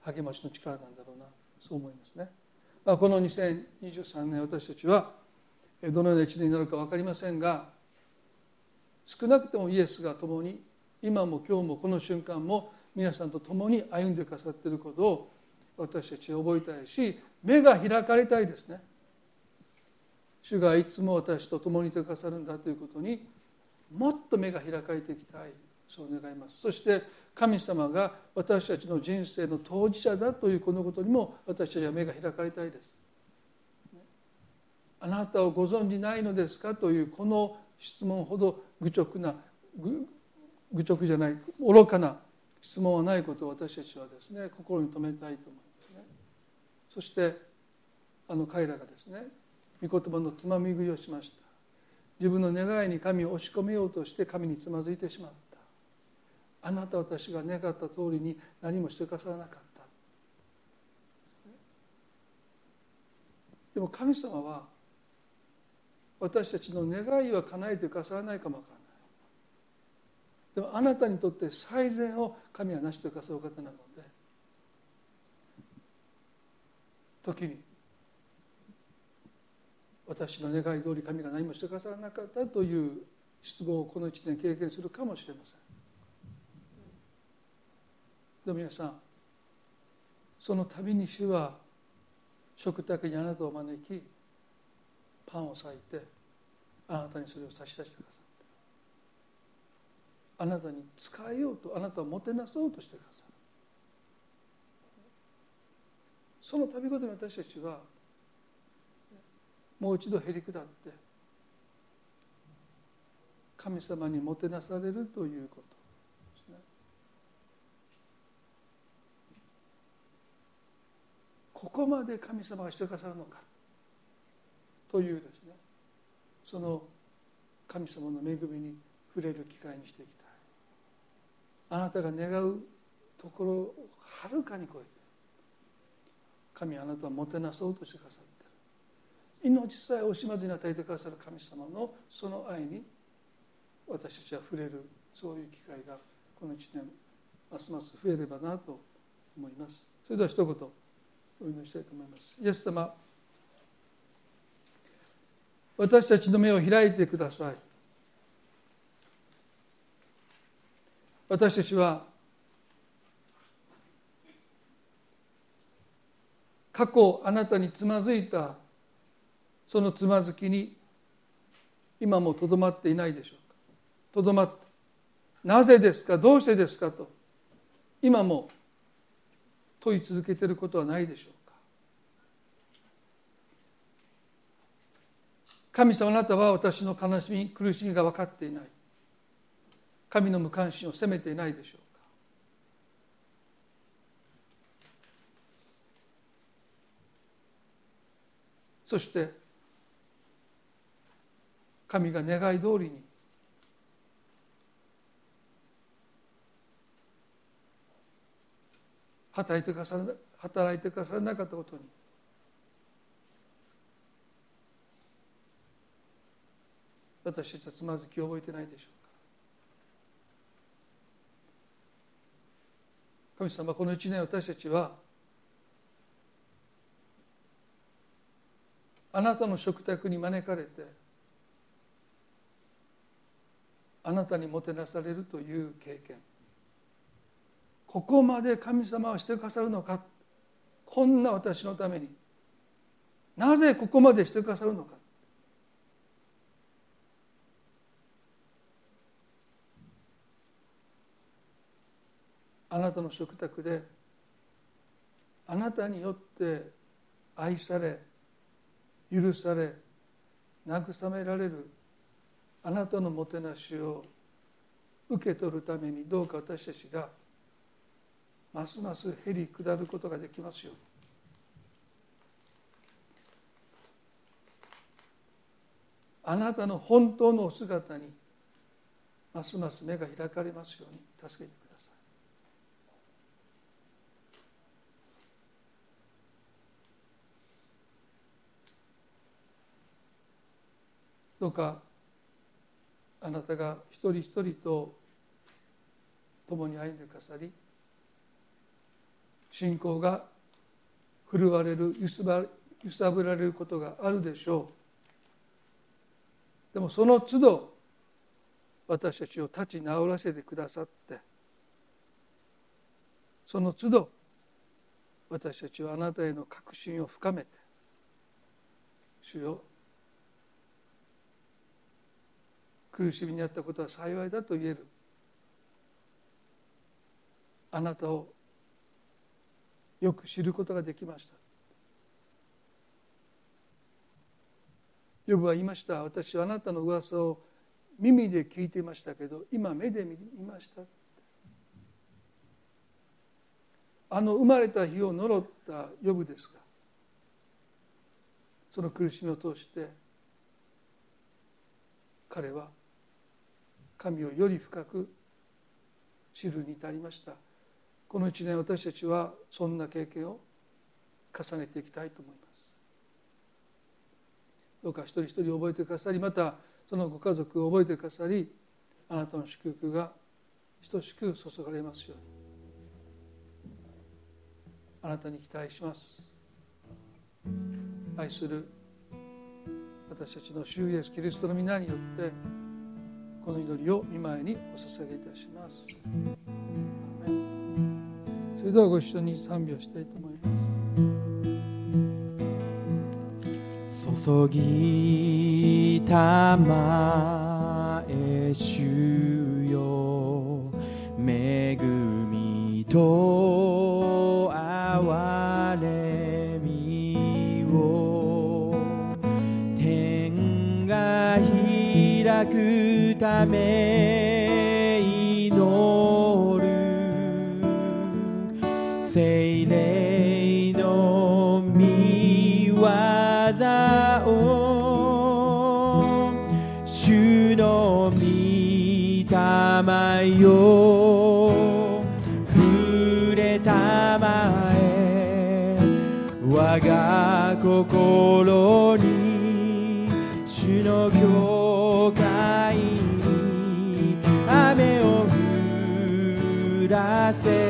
励ましの力なんだろうなそう思いますね。ま、この2023年私たちはどのような一年になるか分かりませんが少なくともイエスが共に今も今日もこの瞬間も皆さんと共に歩んでくださっていることを私たちは覚えたいし目が開かれたいですね。主がいつも私と共にいてくださるんだということにもっと目が開かれていきたい。そう願います。そして神様が私たちの人生の当事者だというこのことにも私たちは目が開かれたいです。あなたをご存じないのですかというこの質問ほど愚直な愚直じゃない愚かな質問はないことを私たちはですね心に留めたいと思いますね。そしてあの彼らがですね御言葉のつまみ食いをしました。自分の願いに神を押し込めようとして神につまずいてしまった。あなた私が願った通りに何もしてくださらなかった。でも神様は私たちの願いは叶えてくださらないかもわからない。でもあなたにとって最善を神は成してくださる方なので時に私の願い通り神が何もしてくださらなかったという失望をこの1年経験するかもしれません。でも皆さんその度に主は食卓にあなたを招きパンを裂いてあなたにそれを差し出してくださいあなたに使えようとあなたをもてなそうとしてくださるその度ごとに私たちはもう一度へり下って神様にもてなされるということですねここまで神様がしてくださるのかというですねその神様の恵みに触れる機会にしていきたい。あなたが願うところをはるかに超えて神あなたはもてなそうとしてくださってる。命さえ惜しまずに与えてくださる神様のその愛に私たちは触れるそういう機会がこの1年ますます増えればなと思います。それでは一言。お祈りしたいと思います。イエス様私たちの目を開いてください。私たちは過去あなたにつまずいたそのつまずきに今もとどまっていないでしょうか。とどまってなぜですか？どうしてですか？と今も問い続けていることはないでしょうか？神様あなたは私の悲しみ苦しみが分かっていない。神の無関心を責めていないでしょうか？そして神が願い通りに働いてくださる働いてくださらなかったことに。私たちはつまずきを覚えてないでしょうか。神様この1年私たちはあなたの食卓に招かれてあなたにもてなされるという経験。ここまで神様はしてくださるのか。こんな私のために。なぜここまでしてくださるのか。あなたの食卓であなたによって愛され許され慰められるあなたのもてなしを受け取るためにどうか私たちがますます減り下ることができますように。あなたの本当のお姿にますます目が開かれますように助けてください。どうかあなたが一人一人と共に歩んでくださり信仰が振るわれる揺さぶられることがあるでしょう。でもその都度私たちを立ち直らせてくださってその都度私たちはあなたへの確信を深めて主よ苦しみにあったことは幸いだと言える。あなたをよく知ることができました。ヨブは言いました。私はあなたの噂を耳で聞いていましたけど今目で見ました。あの生まれた日を呪ったヨブですがその苦しみを通して彼は神をより深く知るに至りました。この一年私たちはそんな経験を重ねていきたいと思います。どうか一人一人覚えてくださりまたそのご家族を覚えてくださりあなたの祝福が等しく注がれますように。あなたに期待します。愛する私たちの主イエスキリストの皆によってこの祈りを見舞いにお捧げいたします。それではご一緒に賛美をしたいと思います注ぎたまえ主よ恵みと哀れみを。天が開くため愛を触れたまえ。我が心に主の教会に雨を降らせ。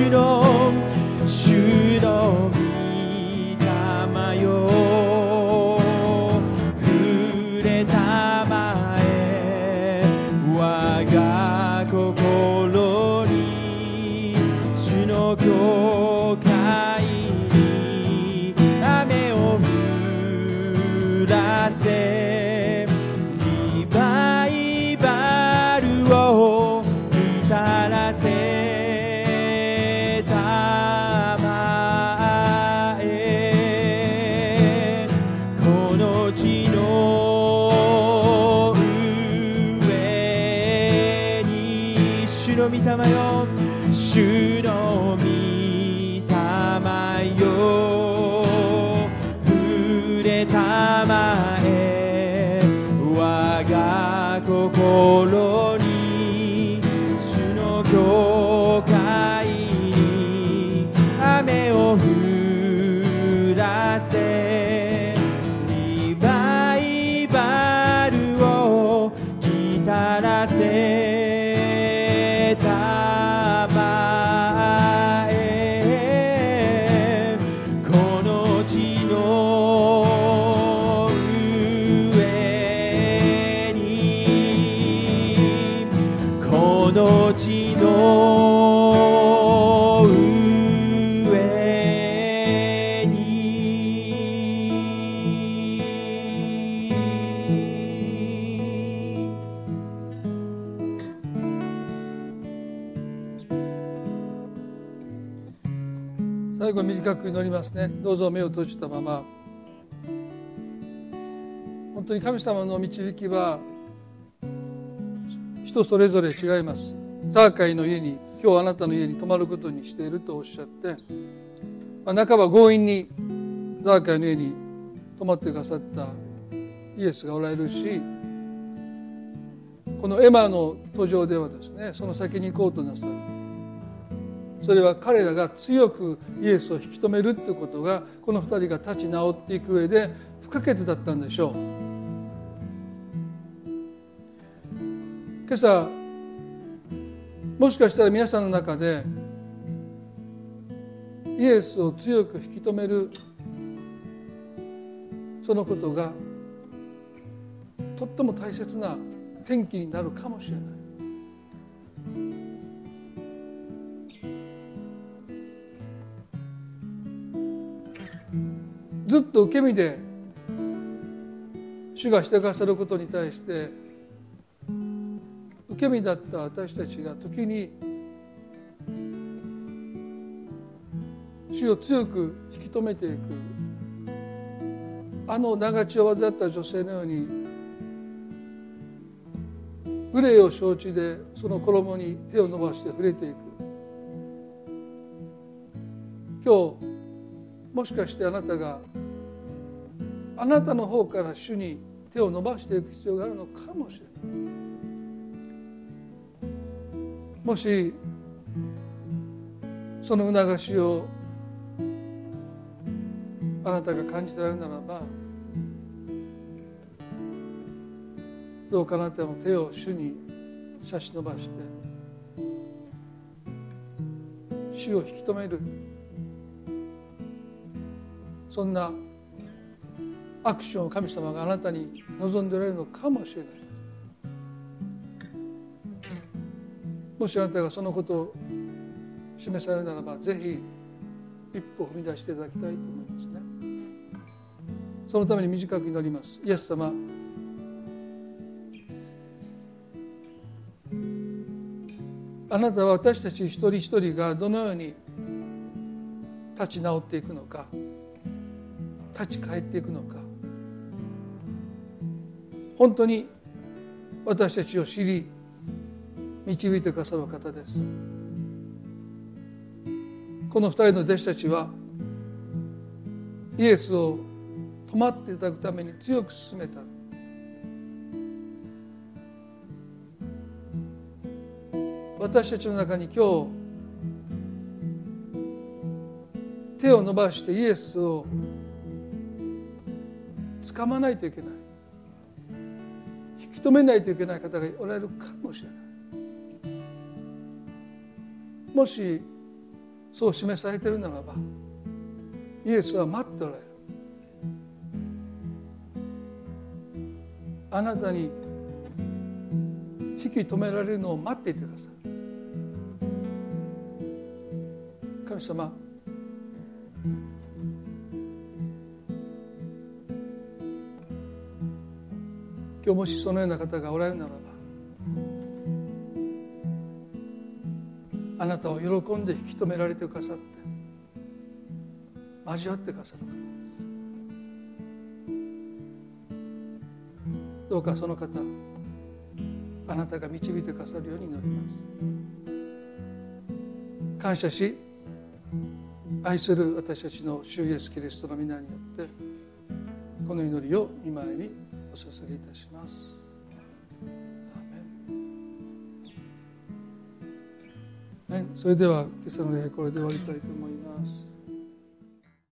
you know 祈りますね。どうぞ目を閉じたまま。本当に神様の導きは人それぞれ違います。ザーカイの家に今日あなたの家に泊まることにしているとおっしゃって、まあ、半ば強引にザーカイの家に泊まってくださったイエスがおられるしこのエマの途上ではですねその先に行こうとなさる。それは彼らが強くイエスを引き止めるってことがこの二人が立ち直っていく上で不可欠だったんでしょう。今朝もしかしたら皆さんの中でイエスを強く引き止めるそのことがとっても大切な転機になるかもしれない。ずっと受け身で主がしてくださることに対して受け身だった私たちが時に主を強く引き止めていく。あの長血を患った女性のように憂いを承知でその衣に手を伸ばして触れていく。今日もしかしてあなたがあなたの方から主に手を伸ばしていく必要があるのかもしれない。もしその促しをあなたが感じてられるならばどうかあなたの手を主に差し伸ばして主を引き止める。そんなアクションを神様があなたに望んでおられるのかもしれない。もしあなたがそのことを示されるならばぜひ一歩踏み出していただきたいと思いますね。そのために短く祈ります。イエス様。あなたは私たち一人一人がどのように立ち直っていくのか。立ち返っていくのか。本当に私たちを知り導いてくださる方です。この二人の弟子たちはイエスを止まっていただくために強く進めた。私たちの中に今日手を伸ばしてイエスを掴まないといけない。引き止めないといけない方がおられるかもしれない。もしそう示されているならばイエスは待っておられる。あなたに引き止められるのを待っていてください。神様今日もしそのような方がおられるならばあなたを喜んで引き止められてくださって交わってくださるどうかその方あなたが導いてくださるように祈ります。感謝し愛する私たちの主イエスキリストの皆によってこの祈りを見舞いにお捧げいたします。はい、それでは今朝の礼これで終わりたいと思います。